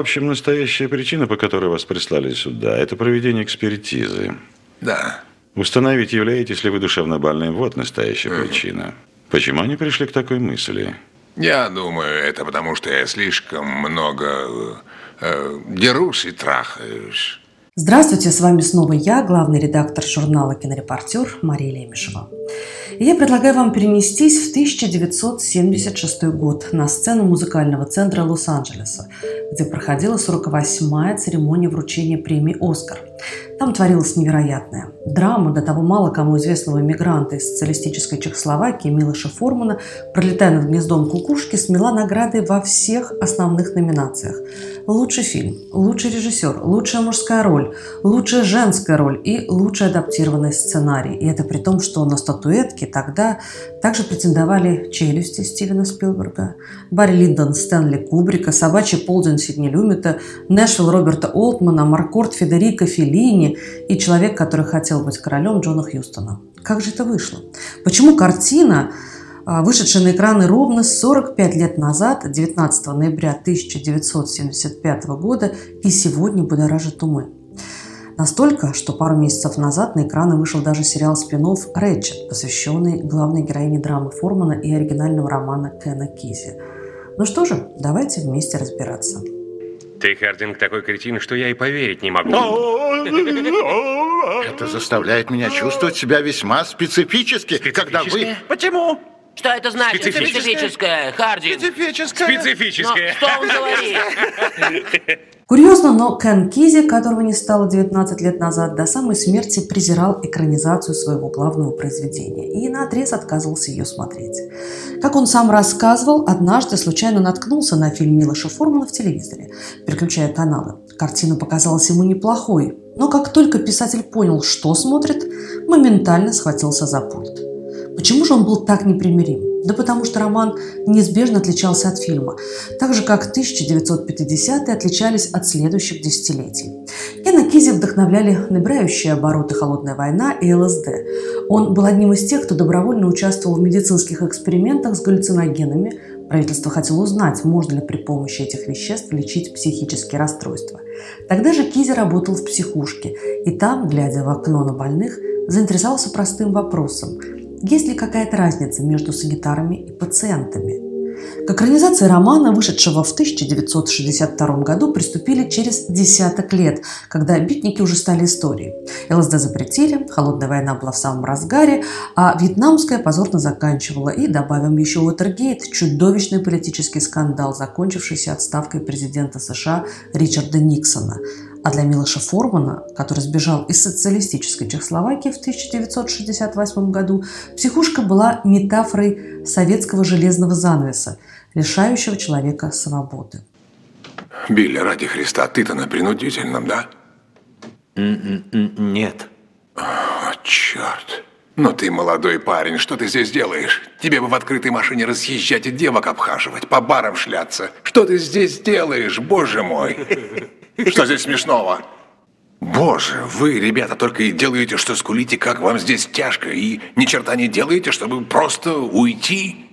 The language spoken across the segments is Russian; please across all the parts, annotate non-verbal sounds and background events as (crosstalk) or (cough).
общем, настоящая причина, по которой вас прислали сюда, это проведение экспертизы. Да. Установить, являетесь ли вы душевно больным, вот настоящая причина. Почему они пришли к такой мысли? Я думаю, это потому, что я слишком много э, э, дерусь и трахаюсь. Здравствуйте, с вами снова я, главный редактор журнала «Кинорепортер» Мария Лемешева. И я предлагаю вам перенестись в 1976 год на сцену музыкального центра Лос-Анджелеса, где проходила 48-я церемония вручения премии «Оскар». Там творилось невероятное. Драма до того мало кому известного мигранта из социалистической Чехословакии Милоша Формана, пролетая над гнездом кукушки, смела награды во всех основных номинациях. Лучший фильм, лучший режиссер, лучшая мужская роль, лучшая женская роль и лучший адаптированный сценарий. И это при том, что на статуэтке тогда также претендовали «Челюсти» Стивена Спилберга, Барри Линдон Стэнли Кубрика, «Собачий полдень» Сидни Люмита, «Нэшвилл» Роберта Олтмана, «Маркорд» Федерико Феллини и «Человек, который хотел быть королем» Джона Хьюстона. Как же это вышло? Почему картина а, вышедшая на экраны ровно 45 лет назад, 19 ноября 1975 года, и сегодня будоражит умы. Настолько, что пару месяцев назад на экраны вышел даже сериал спин «Рэтчет», посвященный главной героине драмы Формана и оригинального романа Кена Кизи. Ну что же, давайте вместе разбираться. Ты, Хардинг, такой кретин, что я и поверить не могу. Это заставляет меня чувствовать себя весьма специфически, когда вы... Почему? Что это значит? Специфическое? Специфическое, Хардин. Специфическое? Но Специфическое. что он говорит? (laughs) Курьезно, но Кен Кизи, которого не стало 19 лет назад, до самой смерти презирал экранизацию своего главного произведения и наотрез отказывался ее смотреть. Как он сам рассказывал, однажды случайно наткнулся на фильм Милоша Формана в телевизоре, переключая каналы. Картина показалась ему неплохой, но как только писатель понял, что смотрит, моментально схватился за пульт. Почему же он был так непримирим? Да потому что роман неизбежно отличался от фильма, так же как 1950-е отличались от следующих десятилетий. Кена Кизи вдохновляли набирающие обороты «Холодная война» и ЛСД. Он был одним из тех, кто добровольно участвовал в медицинских экспериментах с галлюциногенами. Правительство хотело узнать, можно ли при помощи этих веществ лечить психические расстройства. Тогда же Кизи работал в психушке, и там, глядя в окно на больных, заинтересовался простым вопросом – есть ли какая-то разница между санитарами и пациентами? К экранизации романа, вышедшего в 1962 году, приступили через десяток лет, когда битники уже стали историей. ЛСД запретили, холодная война была в самом разгаре, а вьетнамская позорно заканчивала. И добавим еще Уотергейт, чудовищный политический скандал, закончившийся отставкой президента США Ричарда Никсона. А для Милоша Формана, который сбежал из социалистической Чехословакии в 1968 году, психушка была метафорой советского железного занавеса, лишающего человека свободы. Билли, ради Христа, ты-то на принудительном, да? Нет. О, черт. Но ты молодой парень, что ты здесь делаешь? Тебе бы в открытой машине разъезжать и девок обхаживать, по барам шляться. Что ты здесь делаешь, боже мой? Что здесь смешного? Боже, вы, ребята, только и делаете, что скулите, как вам здесь тяжко, и ни черта не делаете, чтобы просто уйти.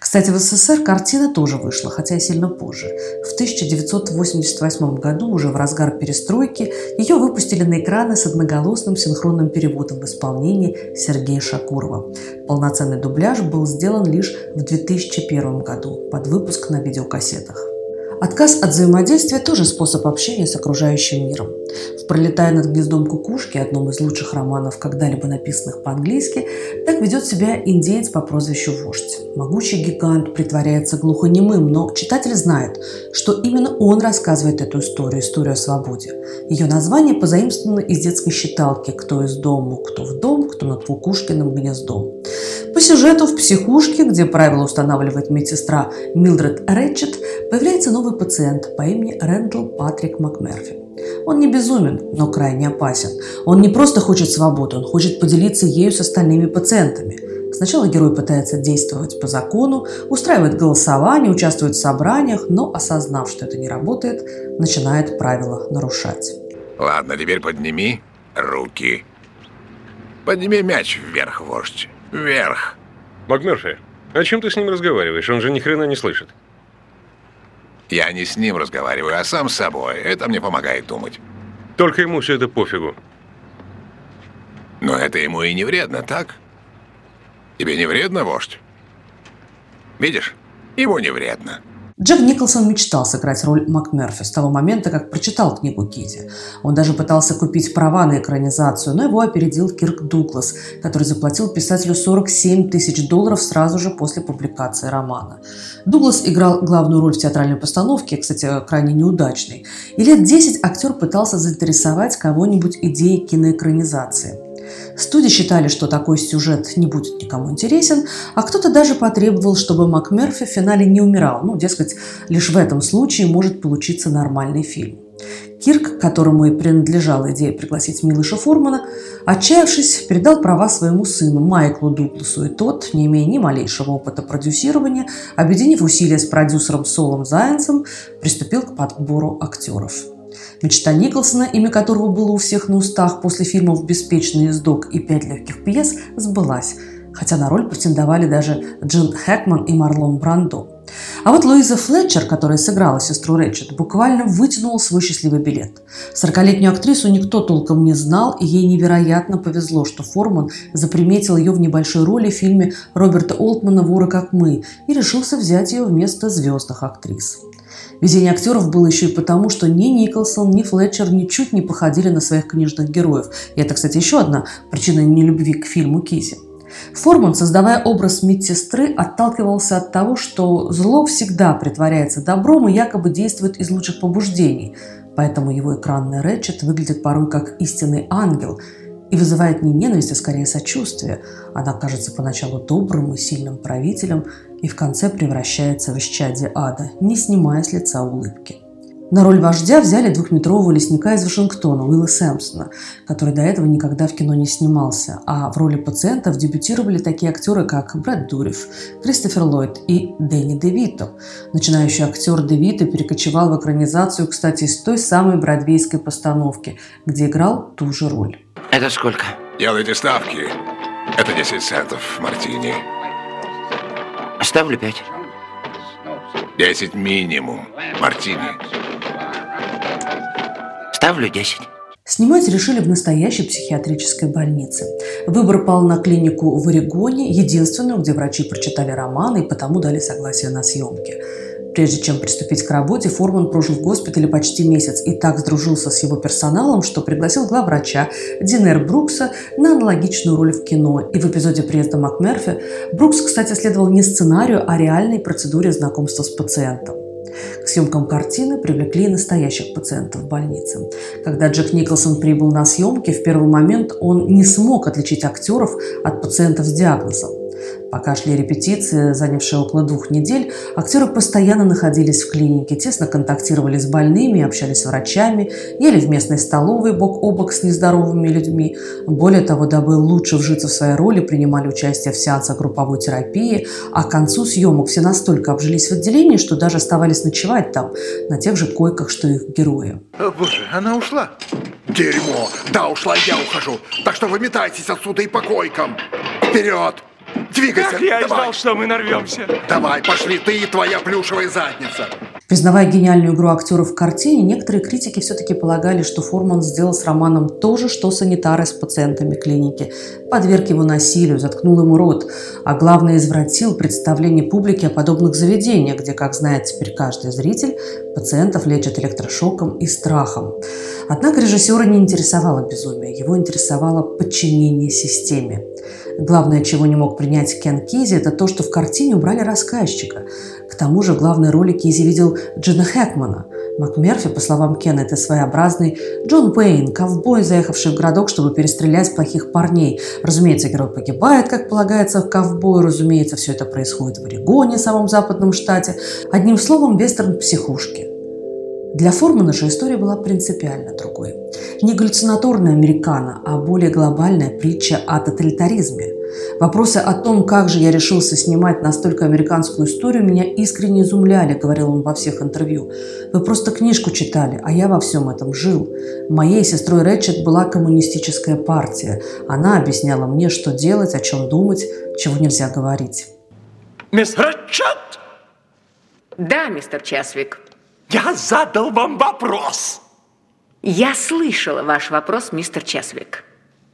Кстати, в СССР картина тоже вышла, хотя и сильно позже. В 1988 году, уже в разгар перестройки, ее выпустили на экраны с одноголосным синхронным переводом в исполнении Сергея Шакурова. Полноценный дубляж был сделан лишь в 2001 году под выпуск на видеокассетах. Отказ от взаимодействия – тоже способ общения с окружающим миром. В «Пролетая над гнездом кукушки», одном из лучших романов, когда-либо написанных по-английски, так ведет себя индеец по прозвищу Вождь. Могучий гигант притворяется глухонемым, но читатель знает, что именно он рассказывает эту историю, историю о свободе. Ее название позаимствовано из детской считалки «Кто из дому, кто в дом, кто над кукушкиным гнездом». По сюжету в психушке, где правила устанавливает медсестра Милдред Рэтчет, появляется новый пациент по имени Рэндалл Патрик МакМерфи. Он не безумен, но крайне опасен. Он не просто хочет свободы, он хочет поделиться ею с остальными пациентами. Сначала герой пытается действовать по закону, устраивает голосование, участвует в собраниях, но, осознав, что это не работает, начинает правила нарушать. Ладно, теперь подними руки. Подними мяч вверх, вождь. Вверх. МакМерфи, о чем ты с ним разговариваешь? Он же ни хрена не слышит. Я не с ним разговариваю, а сам с собой. Это мне помогает думать. Только ему все это пофигу. Но это ему и не вредно, так? Тебе не вредно, вождь? Видишь? Ему не вредно. Джек Николсон мечтал сыграть роль МакМерфи с того момента, как прочитал книгу Кизи. Он даже пытался купить права на экранизацию, но его опередил Кирк Дуглас, который заплатил писателю 47 тысяч долларов сразу же после публикации романа. Дуглас играл главную роль в театральной постановке, кстати, крайне неудачной, и лет 10 актер пытался заинтересовать кого-нибудь идеей киноэкранизации – Студии считали, что такой сюжет не будет никому интересен, а кто-то даже потребовал, чтобы МакМерфи в финале не умирал. Ну, дескать, лишь в этом случае может получиться нормальный фильм. Кирк, которому и принадлежала идея пригласить Милыша Формана, отчаявшись, передал права своему сыну Майклу Дугласу, и тот, не имея ни малейшего опыта продюсирования, объединив усилия с продюсером Солом Зайенсом, приступил к подбору актеров. Мечта Николсона, имя которого было у всех на устах после фильмов «Беспечный ездок» и «Пять легких пьес», сбылась, хотя на роль претендовали даже Джин Хэкман и Марлон Брандо. А вот Луиза Флетчер, которая сыграла сестру Рэтчет, буквально вытянула свой счастливый билет. Сорокалетнюю актрису никто толком не знал, и ей невероятно повезло, что Форман заприметил ее в небольшой роли в фильме Роберта Олтмана «Воры как мы» и решился взять ее вместо звездных актрис. Везение актеров было еще и потому, что ни Николсон, ни Флетчер ничуть не походили на своих книжных героев. И это, кстати, еще одна причина нелюбви к фильму Кизи. Форман, создавая образ медсестры, отталкивался от того, что зло всегда притворяется добром и якобы действует из лучших побуждений. Поэтому его экранный Рэтчет выглядит порой как истинный ангел и вызывает не ненависть, а скорее сочувствие. Она кажется поначалу добрым и сильным правителем и в конце превращается в исчадие ада, не снимая с лица улыбки. На роль вождя взяли двухметрового лесника из Вашингтона Уилла Сэмпсона, который до этого никогда в кино не снимался, а в роли пациентов дебютировали такие актеры, как Брэд Дурев, Кристофер Ллойд и Дэнни Девито. Начинающий актер Девито перекочевал в экранизацию, кстати, из той самой бродвейской постановки, где играл ту же роль. Это сколько? Делайте ставки. Это 10 центов, Мартини. Ставлю пять. 10 минимум, Мартини. Ставлю десять. Снимать решили в настоящей психиатрической больнице. Выбор пал на клинику в Орегоне, единственную, где врачи прочитали романы и потому дали согласие на съемки. Прежде чем приступить к работе, Форман прожил в госпитале почти месяц и так сдружился с его персоналом, что пригласил главврача Динер Брукса на аналогичную роль в кино. И в эпизоде приезда МакМерфи Брукс, кстати, следовал не сценарию, а реальной процедуре знакомства с пациентом. К съемкам картины привлекли настоящих пациентов в больнице. Когда Джек Николсон прибыл на съемки, в первый момент он не смог отличить актеров от пациентов с диагнозом. Пока шли репетиции, занявшие около двух недель, актеры постоянно находились в клинике, тесно контактировали с больными, общались с врачами, ели в местной столовой бок о бок с нездоровыми людьми. Более того, дабы лучше вжиться в свои роли, принимали участие в сеансах групповой терапии, а к концу съемок все настолько обжились в отделении, что даже оставались ночевать там, на тех же койках, что их герои. О, боже, она ушла. Дерьмо! Да, ушла, я ухожу. Так что выметайтесь отсюда и по койкам. Вперед! Двигайся! Как я и давай. знал, что мы нарвемся. Давай, пошли ты и твоя плюшевая задница. Признавая гениальную игру актеров в картине, некоторые критики все-таки полагали, что Форман сделал с Романом то же, что санитары с пациентами клиники. Подверг его насилию, заткнул ему рот, а главное извратил представление публики о подобных заведениях, где, как знает теперь каждый зритель, пациентов лечат электрошоком и страхом. Однако режиссера не интересовало безумие, его интересовало подчинение системе. Главное, чего не мог принять Кен Кизи, это то, что в картине убрали рассказчика. К тому же главной роли Кизи видел Джина Хэкмана. МакМерфи, по словам Кена, это своеобразный Джон Уэйн, ковбой, заехавший в городок, чтобы перестрелять плохих парней. Разумеется, герой погибает, как полагается в ковбою. Разумеется, все это происходит в Орегоне, самом западном штате. Одним словом, вестерн психушки. Для Формана же история была принципиально другой. Не галлюцинаторная американо, а более глобальная притча о тоталитаризме. Вопросы о том, как же я решился снимать настолько американскую историю, меня искренне изумляли, говорил он во всех интервью. Вы просто книжку читали, а я во всем этом жил. Моей сестрой Рэтчет была коммунистическая партия. Она объясняла мне, что делать, о чем думать, чего нельзя говорить. Мисс Рэтчет! Да, мистер Чесвик. Я задал вам вопрос. Я слышала ваш вопрос, мистер Чесвик.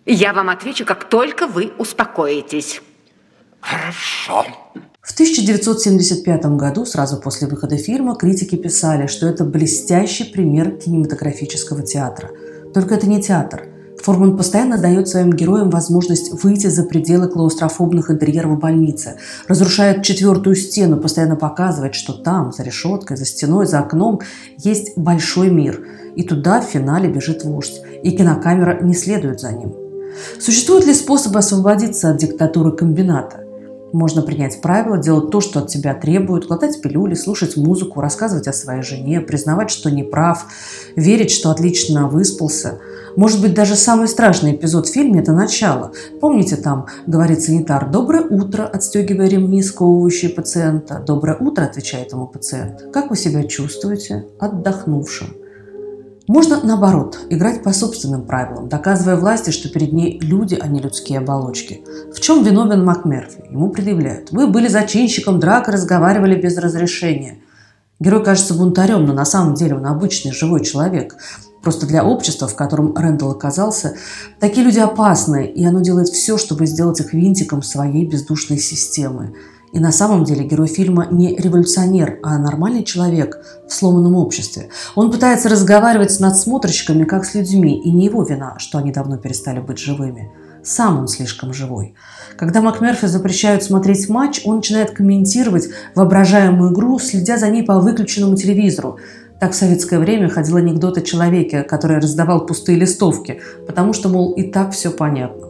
Я вам отвечу, как только вы успокоитесь. Хорошо. В 1975 году, сразу после выхода фильма, критики писали, что это блестящий пример кинематографического театра. Только это не театр. Форман постоянно дает своим героям возможность выйти за пределы клаустрофобных интерьеров больницы, разрушает четвертую стену, постоянно показывает, что там, за решеткой, за стеной, за окном, есть большой мир. И туда в финале бежит вождь, и кинокамера не следует за ним. Существуют ли способы освободиться от диктатуры комбината? Можно принять правила, делать то, что от тебя требуют, глотать пилюли, слушать музыку, рассказывать о своей жене, признавать, что не прав, верить, что отлично выспался. Может быть, даже самый страшный эпизод в фильме – это начало. Помните, там говорит санитар «Доброе утро», отстегивая ремни, сковывающие пациента. «Доброе утро», – отвечает ему пациент. «Как вы себя чувствуете?» «Отдохнувшим». Можно, наоборот, играть по собственным правилам, доказывая власти, что перед ней люди, а не людские оболочки. В чем виновен МакМерфи? Ему предъявляют. Вы были зачинщиком драк и разговаривали без разрешения. Герой кажется бунтарем, но на самом деле он обычный живой человек. Просто для общества, в котором Рэндалл оказался, такие люди опасны, и оно делает все, чтобы сделать их винтиком своей бездушной системы. И на самом деле герой фильма не революционер, а нормальный человек в сломанном обществе. Он пытается разговаривать с надсмотрщиками, как с людьми, и не его вина, что они давно перестали быть живыми. Сам он слишком живой. Когда МакМерфи запрещают смотреть матч, он начинает комментировать воображаемую игру, следя за ней по выключенному телевизору. Так в советское время ходил анекдот о человеке, который раздавал пустые листовки, потому что, мол, и так все понятно.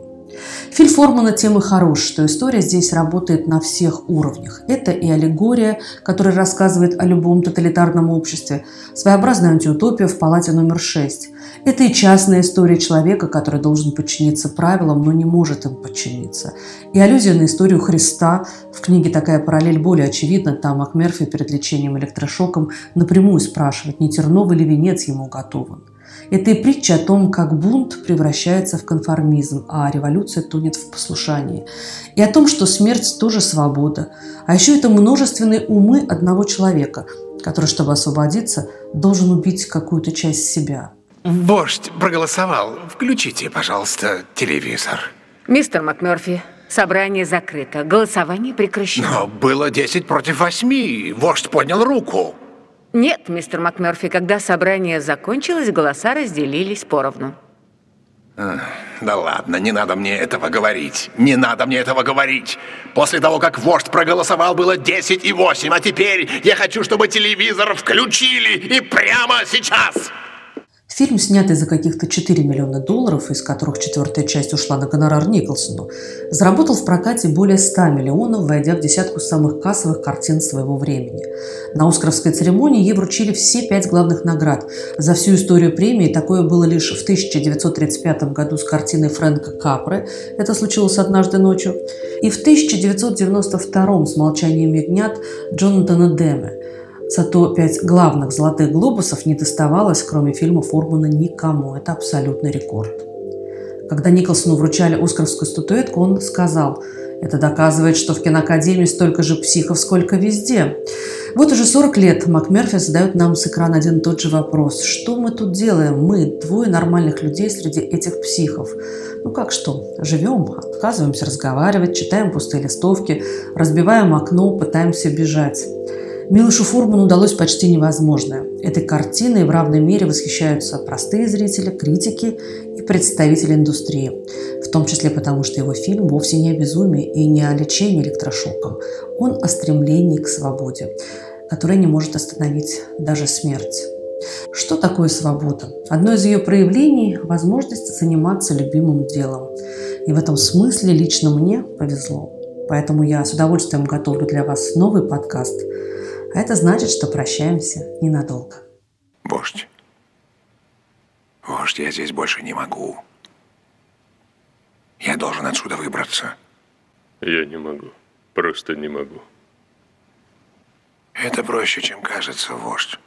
Фильм Формана тем и хорош, что история здесь работает на всех уровнях. Это и аллегория, которая рассказывает о любом тоталитарном обществе, своеобразная антиутопия в палате номер 6. Это и частная история человека, который должен подчиниться правилам, но не может им подчиниться. И аллюзия на историю Христа. В книге такая параллель более очевидна. Там МакМерфи перед лечением электрошоком напрямую спрашивает, не терновый ли венец ему готовен. Это и притча о том, как бунт превращается в конформизм, а революция тонет в послушании. И о том, что смерть тоже свобода. А еще это множественные умы одного человека, который, чтобы освободиться, должен убить какую-то часть себя. Вождь проголосовал. Включите, пожалуйста, телевизор. Мистер МакМерфи, собрание закрыто. Голосование прекращено. Но было 10 против 8. Вождь поднял руку. Нет, мистер МакМерфи, когда собрание закончилось, голоса разделились поровну. Да ладно, не надо мне этого говорить. Не надо мне этого говорить. После того, как вождь проголосовал, было 10 и 8, а теперь я хочу, чтобы телевизор включили и прямо сейчас. Фильм, снятый за каких-то 4 миллиона долларов, из которых четвертая часть ушла на гонорар Николсону, заработал в прокате более 100 миллионов, войдя в десятку самых кассовых картин своего времени. На Оскаровской церемонии ей вручили все пять главных наград. За всю историю премии такое было лишь в 1935 году с картиной Фрэнка Капры «Это случилось однажды ночью» и в 1992 с «Молчанием ягнят» Джонатана Деме. Зато пять главных «Золотых глобусов» не доставалось, кроме фильма Формана, никому. Это абсолютный рекорд. Когда Николсону вручали Оскаровскую статуэтку, он сказал, это доказывает, что в киноакадемии столько же психов, сколько везде. Вот уже 40 лет МакМерфи задает нам с экрана один и тот же вопрос. Что мы тут делаем? Мы, двое нормальных людей среди этих психов. Ну как что? Живем, отказываемся разговаривать, читаем пустые листовки, разбиваем окно, пытаемся бежать. Милошу Фурману удалось почти невозможное. Этой картиной в равной мере восхищаются простые зрители, критики и представители индустрии. В том числе потому, что его фильм вовсе не о безумии и не о лечении электрошоком. Он о стремлении к свободе, которая не может остановить даже смерть. Что такое свобода? Одно из ее проявлений – возможность заниматься любимым делом. И в этом смысле лично мне повезло. Поэтому я с удовольствием готовлю для вас новый подкаст – а это значит, что прощаемся ненадолго. Вождь. Вождь, я здесь больше не могу. Я должен отсюда выбраться. Я не могу. Просто не могу. Это проще, чем кажется, вождь.